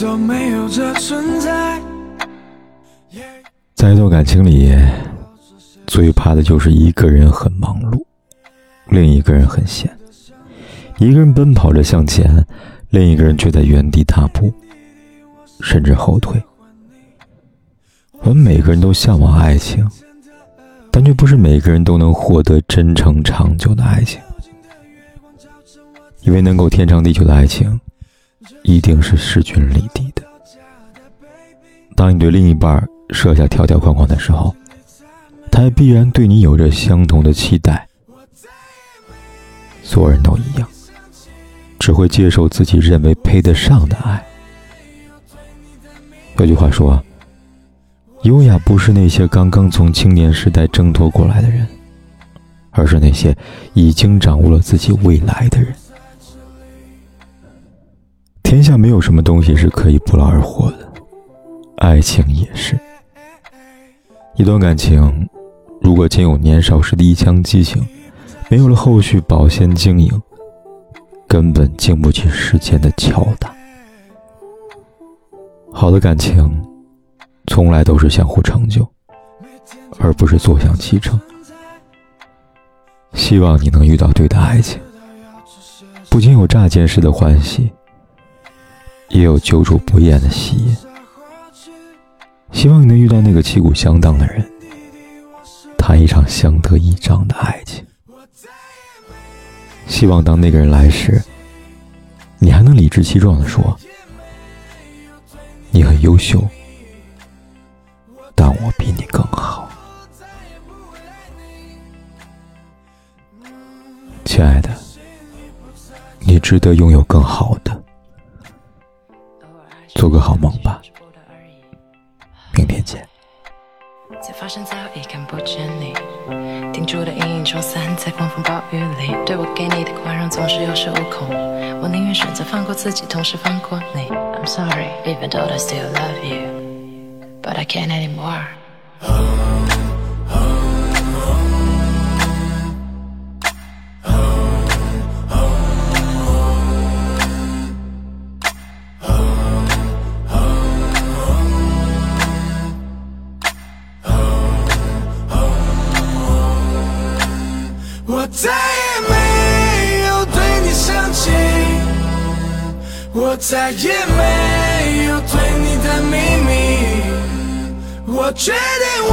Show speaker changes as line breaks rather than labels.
都没有这存在。在一段感情里，最怕的就是一个人很忙碌，另一个人很闲。一个人奔跑着向前，另一个人却在原地踏步，甚至后退。我们每个人都向往爱情，但却不是每个人都能获得真诚长久的爱情。以为能够天长地久的爱情，一定是势均力敌的。当你对另一半设下条条框框的时候，他也必然对你有着相同的期待。所有人都一样，只会接受自己认为配得上的爱。有句话说：“优雅不是那些刚刚从青年时代挣脱过来的人，而是那些已经掌握了自己未来的人。”天下没有什么东西是可以不劳而获的，爱情也是。一段感情，如果仅有年少时的一腔激情，没有了后续保鲜经营，根本经不起时间的敲打。好的感情，从来都是相互成就，而不是坐享其成。希望你能遇到对的爱情，不仅有乍见时的欢喜。也有久处不厌的吸引。希望你能遇到那个旗鼓相当的人，谈一场相得益彰的爱情。希望当那个人来时，你还能理直气壮的说：“你很优秀，但我比你更好。”亲爱的，你值得拥有更好的。做个好梦吧，明天见。才发现早已看不见你，定住的阴影冲散在狂风暴雨里。对我给你的宽容总是有恃无恐，我宁愿选择放过自己，同时放过你。I'm sorry, even though I still love you, but I can't anymore. 我再也没有对你生气，我再也没有对你的秘密，我决定我